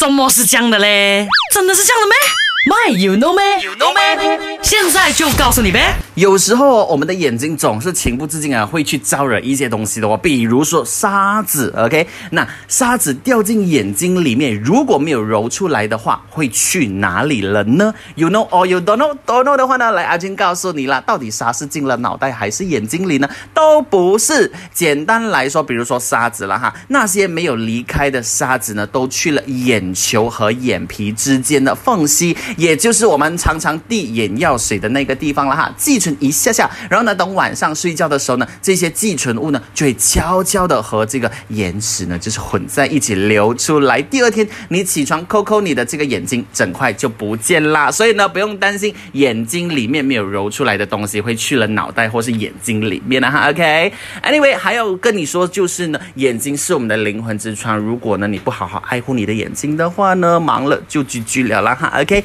什么是这样的嘞？真的是这样的咩？My you know 咩？You know 咩？现在就告诉你呗。有时候我们的眼睛总是情不自禁啊，会去招惹一些东西的哦，比如说沙子，OK？那沙子掉进眼睛里面，如果没有揉出来的话，会去哪里了呢？You know or you don't know？Don't know 的话呢，来阿金告诉你啦，到底沙是进了脑袋还是眼睛里呢？都不是。简单来说，比如说沙子了哈，那些没有离开的沙子呢，都去了眼球和眼皮之间的缝隙，也就是我们常常第眼药水的那个地方了哈，寄存一下下，然后呢，等晚上睡觉的时候呢，这些寄存物呢，就会悄悄的和这个眼屎呢，就是混在一起流出来。第二天你起床抠抠你的这个眼睛，整块就不见啦。所以呢，不用担心眼睛里面没有揉出来的东西会去了脑袋或是眼睛里面了哈。OK，Anyway，还要跟你说就是呢，眼睛是我们的灵魂之窗，如果呢你不好好爱护你的眼睛的话呢，忙了就 GG 了哈。OK。